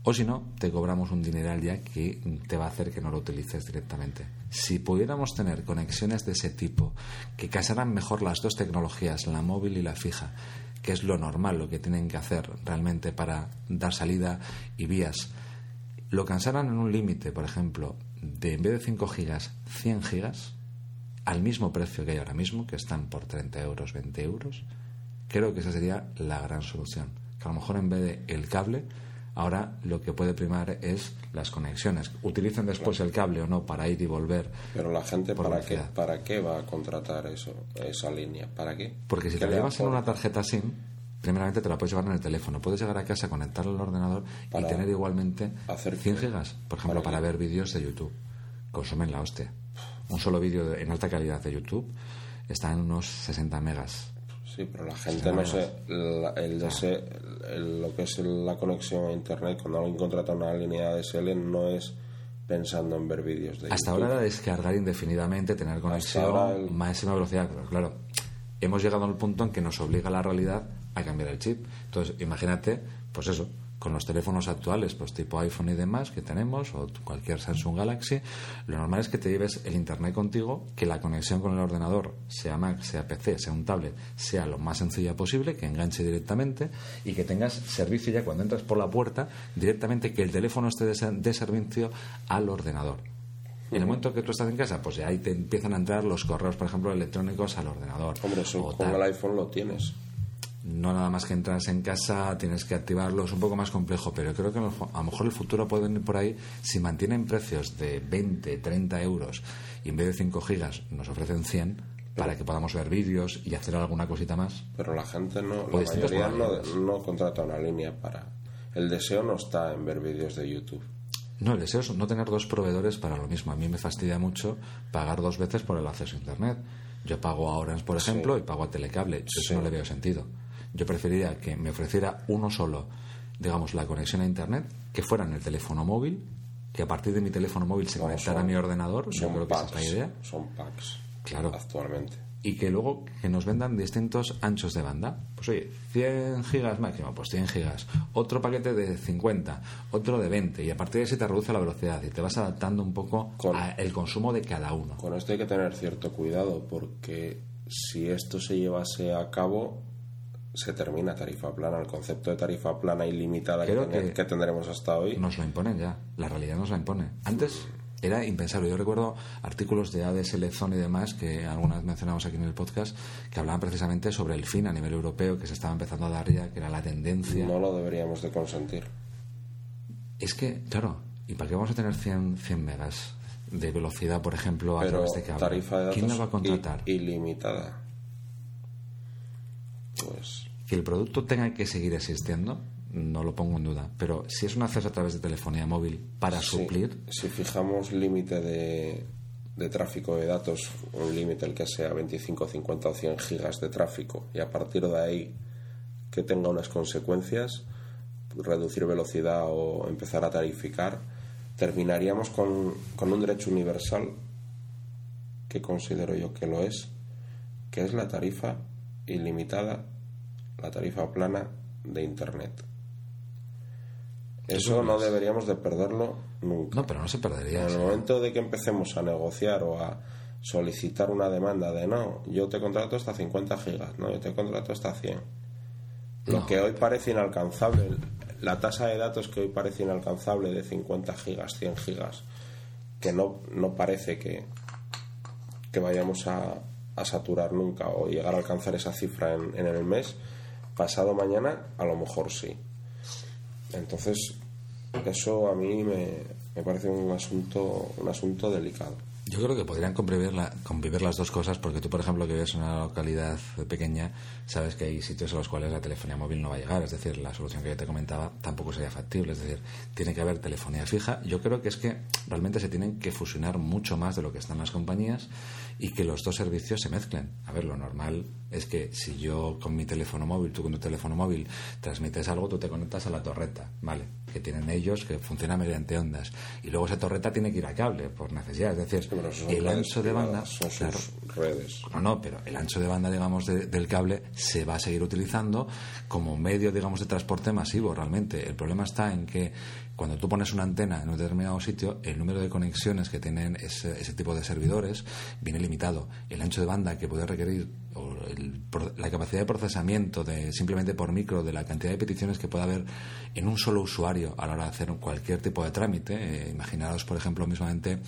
O si no, te cobramos un dineral ya que te va a hacer que no lo utilices directamente. Si pudiéramos tener conexiones de ese tipo, que casaran mejor las dos tecnologías, la móvil y la fija, que es lo normal, lo que tienen que hacer realmente para dar salida y vías, lo cansaran en un límite, por ejemplo, de en vez de 5 gigas, 100 gigas, al mismo precio que hay ahora mismo, que están por 30 euros, 20 euros, creo que esa sería la gran solución. Que a lo mejor en vez de el cable, ahora lo que puede primar es las conexiones. Utilicen después el cable o no para ir y volver. Pero la gente, ¿para qué. ¿para qué va a contratar eso, esa línea? ¿Para qué? Porque si ¿Qué te la le llevas en una tarjeta SIM, primeramente te la puedes llevar en el teléfono. Puedes llegar a casa, conectarla al ordenador Para y tener igualmente hacer 100 qué? gigas, por ejemplo, ¿Para ver vídeos de YouTube. Consumen la hostia. Un solo vídeo de- en alta calidad de YouTube está en unos 60 megas. Sí, pero la gente no sé, la- el el- lo que es la conexión a internet, cuando alguien contrata una línea ADSL no es pensando en ver vídeos de Hasta YouTube. ahora descargar indefinidamente, tener conexión, el- máxima velocidad, pero claro, hemos llegado al punto en que nos obliga la realidad a cambiar el chip. Entonces, imagínate, pues eso, con los teléfonos actuales, pues tipo iPhone y demás que tenemos, o cualquier Samsung Galaxy, lo normal es que te lleves el internet contigo, que la conexión con el ordenador, sea Mac, sea PC, sea un tablet, sea lo más sencilla posible, que enganche directamente y que tengas servicio ya cuando entras por la puerta, directamente que el teléfono esté de, ser- de servicio al ordenador. En el momento que tú estás en casa, pues ya ahí te empiezan a entrar los correos, por ejemplo, electrónicos al ordenador. Hombre, eso con el iPhone lo tienes. No nada más que entras en casa, tienes que activarlo, es un poco más complejo, pero creo que a lo mejor el futuro puede venir por ahí si mantienen precios de 20, 30 euros y en vez de 5 gigas nos ofrecen 100 para que podamos ver vídeos y hacer alguna cosita más. Pero la gente no, la mayoría no, contrata una línea para... El deseo no está en ver vídeos de YouTube. No, el deseo es no tener dos proveedores para lo mismo. A mí me fastidia mucho pagar dos veces por el acceso a Internet. Yo pago a Orange, por ejemplo, y pago a Telecable. Eso Sí. no le veo sentido. Yo preferiría que me ofreciera uno solo, digamos, la conexión a Internet, que fuera en el teléfono móvil, que a partir de mi teléfono móvil se conectara a mi ordenador. Yo creo que esa packs. es la idea. Son packs. Claro. Actualmente. Y que luego que nos vendan distintos anchos de banda. Pues oye, 100 gigas máximo, pues 100 gigas. Otro paquete de 50, otro de 20. Y a partir de ahí se te reduce la velocidad y te vas adaptando un poco al consumo de cada uno. Con esto hay que tener cierto cuidado porque si esto se llevase a cabo se termina tarifa plana. El concepto de tarifa plana ilimitada que, tendremos hasta hoy. Nos lo imponen ya, la realidad nos la impone. Antes era impensable. Yo recuerdo artículos de ADSL Zone y demás que alguna vez mencionamos aquí en el podcast que hablaban precisamente sobre el fin a nivel europeo que se estaba empezando a dar ya, que era la tendencia. No lo deberíamos de consentir. Es que, claro, ¿y para qué vamos a tener 100, 100 megas de velocidad, por ejemplo, a Pero través de cable? tarifa de datos ¿Quién va a contratar? ilimitada. Pues Que el producto tenga que seguir existiendo, no lo pongo en duda. Pero si es un acceso a través de telefonía móvil para sí, suplir, si fijamos límite de, de tráfico de datos, un límite el que sea 25, 50 o 100 gigas de tráfico y a partir de ahí que tenga unas consecuencias, reducir velocidad o empezar a tarificar, terminaríamos con, con un derecho universal que considero yo que lo es, que es la tarifa ilimitada, la tarifa plana de Internet. Eso no deberíamos de perderlo nunca. no, pero no se perdería. En el momento de que empecemos a negociar o a solicitar una demanda de no, yo te contrato hasta 50 gigas, no, yo te contrato hasta 100. Lo No. que hoy parece inalcanzable, la tasa de datos que hoy parece inalcanzable de 50 gigas, 100 gigas, que no, no parece que, que vayamos a, a saturar nunca o llegar a alcanzar esa cifra en, en el mes, pasado mañana a lo mejor sí. Entonces, eso a mí me, me parece un asunto, un asunto delicado. Yo creo que podrían convivir, la- convivir las dos cosas, porque tú, por ejemplo, que vives en una localidad pequeña, sabes que hay sitios en los cuales la telefonía móvil no va a llegar. Es decir, la solución que yo te comentaba tampoco sería factible. Es decir, tiene que haber telefonía fija. Yo creo que es que realmente se tienen que fusionar mucho más de lo que están las compañías y que los dos servicios se mezclen. A ver, lo normal es que si yo con mi teléfono móvil, tú con tu teléfono móvil, transmites algo, tú te conectas a la torreta, ¿vale? Que tienen ellos, que funciona mediante ondas. Y luego esa torreta tiene que ir a cable, por necesidad. Es decir, el ancho de banda, son sus claro, redes. no, no, pero el ancho de banda, digamos, de- del cable se va a seguir utilizando como medio, digamos, de transporte masivo realmente. El problema está en que cuando tú pones una antena en un determinado sitio, el número de conexiones que tienen ese, ese tipo de servidores viene limitado. El ancho de banda que puede requerir o el- la capacidad de procesamiento de simplemente por micro de la cantidad de peticiones que puede haber en un solo usuario a la hora de hacer cualquier tipo de trámite. Eh, por ejemplo, mismamente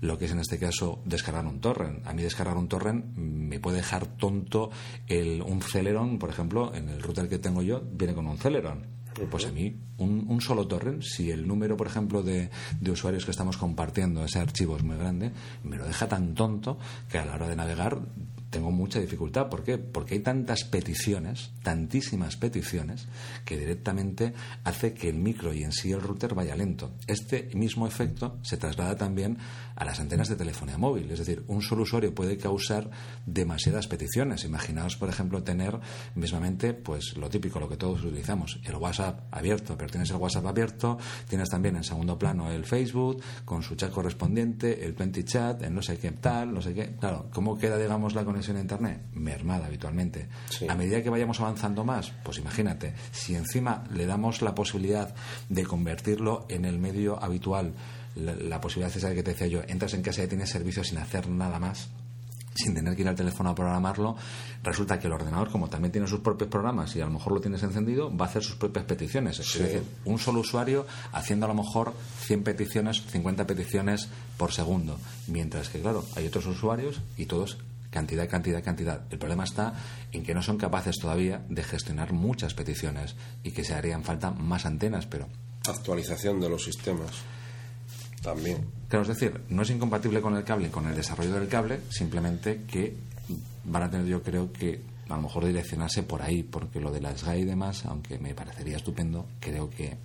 lo que es en este caso descargar un torrent. A mí descargar un torrent me puede dejar tonto el, un Celeron, por ejemplo, en el router que tengo yo viene con un Celeron. Pues a mí, un, un solo torrent, si el número, por ejemplo, de, de usuarios que estamos compartiendo ese archivo es muy grande, me lo deja tan tonto que a la hora de navegar tengo mucha dificultad. ¿Por qué? Porque hay tantas peticiones, tantísimas peticiones, que directamente hace que el micro y en sí el router vaya lento. Este mismo efecto se traslada también a las antenas de telefonía móvil. Es decir, un solo usuario puede causar demasiadas peticiones. Imaginaos, por ejemplo, tener mismamente, pues lo típico, lo que todos utilizamos, el WhatsApp abierto, pero tienes el WhatsApp abierto, tienes también en segundo plano el Facebook con su chat correspondiente, el 20 chat, el no sé qué tal, no sé qué. Claro, ¿cómo queda, digamos, la conexión a Internet? Mermada habitualmente. Sí. A medida que vayamos avanzando más, pues imagínate, si encima le damos la posibilidad de convertirlo en el medio habitual, la, la posibilidad esa que te decía yo, entras en casa y tienes servicio sin hacer nada más, sin tener que ir al teléfono a programarlo, resulta que el ordenador, como también tiene sus propios programas y a lo mejor lo tienes encendido, va a hacer sus propias peticiones. Es decir, un solo usuario haciendo a lo mejor 100 peticiones, 50 peticiones por segundo. Mientras que, claro, hay otros usuarios y todos cantidad, cantidad, cantidad. El problema está en que no son capaces todavía de gestionar muchas peticiones y que se harían falta más antenas, pero Actualización de los sistemas. También. Claro, es decir, no es incompatible con el cable con el desarrollo del cable, simplemente que van a tener, yo creo que a lo mejor direccionarse por ahí, porque lo de las GAI y demás, aunque me parecería estupendo, creo que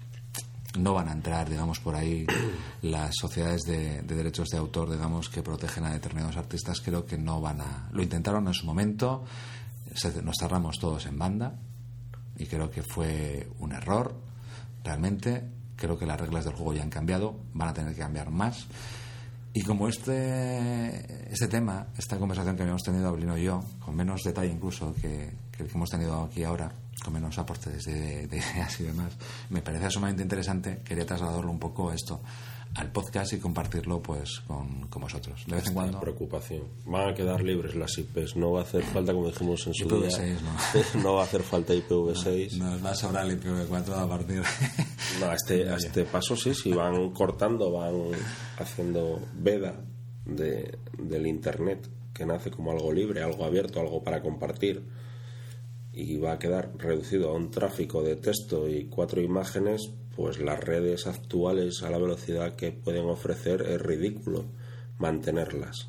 no van a entrar, digamos, por ahí las sociedades de, de derechos de autor, digamos, que protegen a determinados artistas, creo que no van a. Lo intentaron en su momento, se- nos cerramos todos en banda, y creo que fue un error, realmente. Creo que las reglas del juego ya han cambiado, van a tener que cambiar más. Y como este, este tema, esta conversación que habíamos tenido Ablino y yo, con menos detalle incluso que, que el que hemos tenido aquí ahora, con menos aportes de, de ideas y demás, me parece sumamente interesante, quería trasladarlo un poco esto al podcast y compartirlo pues con, con vosotros. De vez en cuando... preocupación. Van a quedar libres las IPs. No va a hacer falta, como dijimos en su IPv6, día. ¿no? no va a hacer falta IPv6. Nos va a sobrar el IPv4 a partir No, a este, a este paso sí, si van cortando, van haciendo veda de, del Internet, que nace como algo libre, algo abierto, algo para compartir, y va a quedar reducido a un tráfico de texto y cuatro imágenes, pues las redes actuales a la velocidad que pueden ofrecer es ridículo mantenerlas.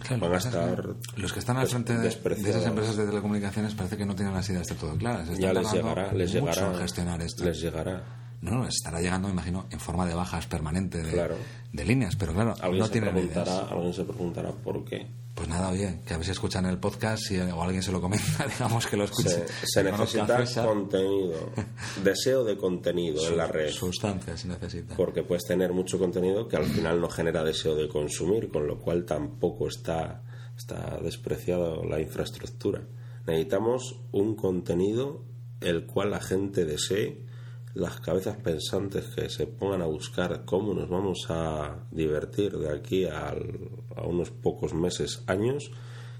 Claro, Van a estar los que están al frente de, de esas empresas de telecomunicaciones parece que no tienen las ideas de todo claras. Están Ya les llegará, les mucho llegará. gestionar esto. Les llegará. No, no, les estará llegando, me imagino, en forma de bajas permanente de, Claro. de líneas, pero claro, Alguien, no tienen ideas. alguien se preguntará por qué. Pues nada, oye, que a si escuchan el podcast y, o alguien se lo comenta, digamos que lo escuche. Se, necesita contenido, deseo de contenido en la red. Sustancia se necesita. Porque puedes tener mucho contenido que al final no genera deseo de consumir, con lo cual tampoco está, está despreciado la infraestructura. Necesitamos un contenido el cual la gente desee, las cabezas pensantes que se pongan a buscar cómo nos vamos a divertir de aquí al- a unos pocos meses, años,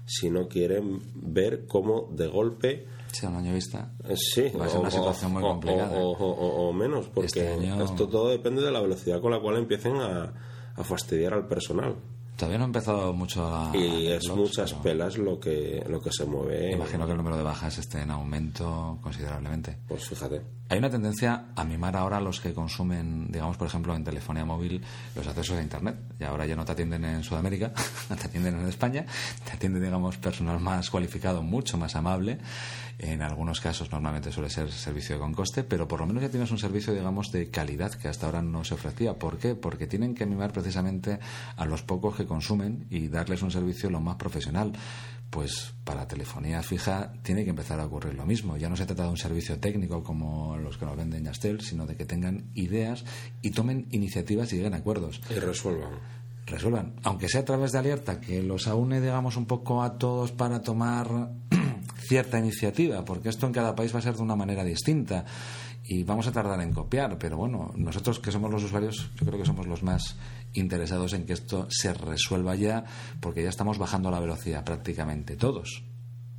si no quieren ver cómo de golpe Sí, a un año vista. eh, Sí, Va a ser una situación muy o- complicada. ¿eh? O, o- o- o menos, porque Este año- esto todo depende de la velocidad con la cual empiecen a, a fastidiar al personal. Todavía no ha empezado mucho a. Y es blogs, muchas pero pelas lo que, lo que se mueve. Imagino que el número de bajas esté en aumento considerablemente. Pues fíjate. Hay una tendencia a mimar ahora a los que consumen, digamos, por ejemplo, en telefonía móvil los accesos a Internet. Y ahora ya no te atienden en Sudamérica, te atienden en España, te atiende, digamos, personal más cualificado, mucho más amable. En algunos casos normalmente suele ser servicio con coste, pero por lo menos ya tienes un servicio, digamos, de calidad que hasta ahora no se ofrecía. ¿Por qué? Porque tienen que mimar precisamente a los pocos que consumen y darles un servicio lo más profesional. Pues para telefonía fija tiene que empezar a ocurrir lo mismo. Ya no se trata de un servicio técnico como los que nos venden Yastel, sino de que tengan ideas y tomen iniciativas y lleguen a acuerdos. Y resuelvan. Resuelvan, aunque sea a través de alerta, que los aúne, digamos, un poco a todos para tomar cierta iniciativa, porque esto en cada país va a ser de una manera distinta. y vamos a tardar en copiar, pero bueno, nosotros que somos los usuarios, yo creo que somos los más interesados en que esto se resuelva ya, porque ya estamos bajando la velocidad prácticamente todos.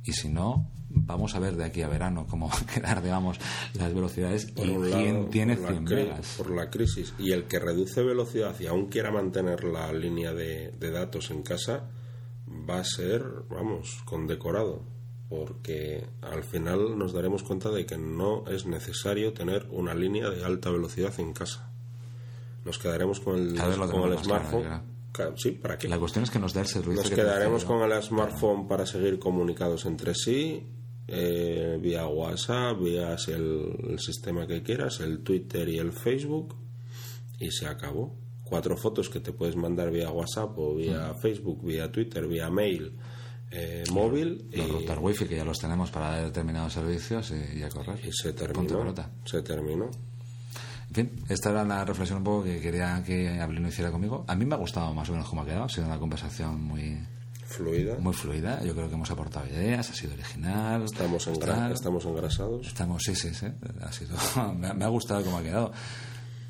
Y si no, vamos a ver de aquí a verano cómo quedar, digamos, las velocidades Por y un quién tiene por la 100 cri- megas. Por la crisis. Y el que reduce velocidad y aún quiera mantener la línea de, de datos en casa va a ser, vamos, condecorado. Porque al final nos daremos cuenta de que no es necesario tener una línea de alta velocidad en casa. Nos quedaremos con el, con smartphone. claro. Ca- Sí, ¿para qué? La cuestión es que nos dé el servicio. Nos que quedaremos con el smartphone para seguir comunicados entre sí, eh, vía WhatsApp, vía el, el sistema que quieras, el Twitter y el Facebook, y se acabó. Cuatro fotos que te puedes mandar vía WhatsApp o vía Mm. Facebook, vía Twitter, vía mail, eh, móvil, y, los routers wifi que ya los tenemos para determinados servicios y, y a correr. y se terminó. Se terminó. En fin, esta era la reflexión un poco que quería que Abelino hiciera conmigo. A mí me ha gustado más o menos cómo ha quedado. Ha sido una conversación muy, Fluida. muy fluida. Yo creo que hemos aportado ideas, ha sido original. Estamos, engra- estamos engrasados. Estamos, sí, sí, sí. Ha sido, me, me ha gustado cómo ha quedado.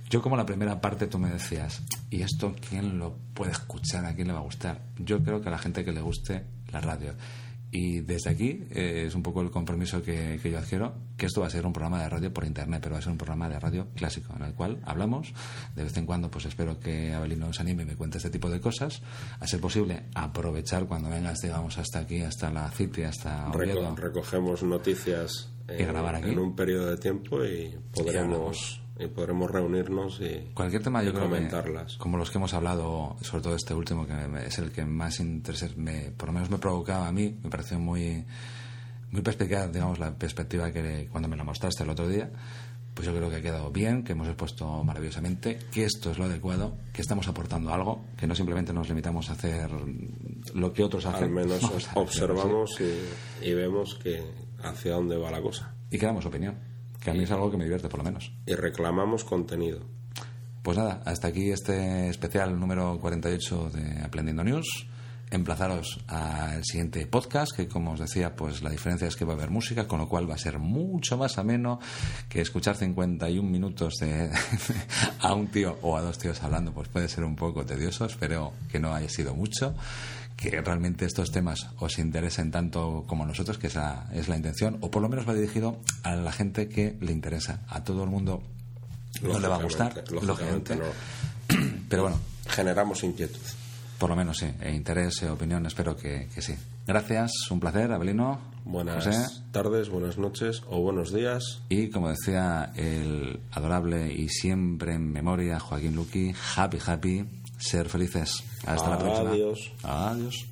Yo como la primera parte tú me decías, ¿y esto quién lo puede escuchar? ¿A quién le va a gustar? Yo creo que a la gente que le guste la radio. Y desde aquí eh, es un poco el compromiso que, que yo adquiero, que esto va a ser un programa de radio por internet, pero va a ser un programa de radio clásico, en el cual hablamos. De vez en cuando, pues espero que Abelino nos anime y me cuente este tipo de cosas. A ser posible, aprovechar cuando vengas, digamos, hasta aquí, hasta la City, hasta Oviedo. Reco- recogemos noticias Y grabar aquí. en un periodo de tiempo y podremos y podremos reunirnos y Cualquier tema yo y creo comentarlas. que, como los que hemos hablado, sobre todo este último, que me- es el que más interés, me, por lo menos me provocaba a mí, me pareció muy, muy perspicaz, digamos, la perspectiva que cuando me la mostraste el otro día, pues yo creo que ha quedado bien, que hemos expuesto maravillosamente, que esto es lo adecuado, que estamos aportando algo, que no simplemente nos limitamos a hacer lo que otros hacen. Al menos Vamos observamos y, y vemos que hacia dónde va la cosa Y que damos opinión, que a mí es algo que me divierte por lo menos. y reclamamos contenido. Pues nada, hasta aquí este especial número 48 de Aprendiendo News. Emplazaros al siguiente podcast, que como os decía, pues la diferencia es que va a haber música, con lo cual va a ser mucho más ameno que escuchar 51 minutos de, a un tío o a dos tíos hablando, pues puede ser un poco tedioso. Espero que no haya sido mucho, que realmente estos temas os interesen tanto como nosotros, que esa es la intención, o por lo menos va dirigido a la gente que le interesa. A todo el mundo no le va a gustar, Lógicamente, lógicamente. no. Pero bueno, Generamos inquietud. por lo menos sí, e interés, e opinión, espero que, que sí. Gracias, un placer, Abelino, Buenas José. tardes, buenas noches o buenos días. Y como decía el adorable y siempre en memoria Joaquín Luqui, happy, happy, ser felices. Hasta la próxima. Adiós. Adiós.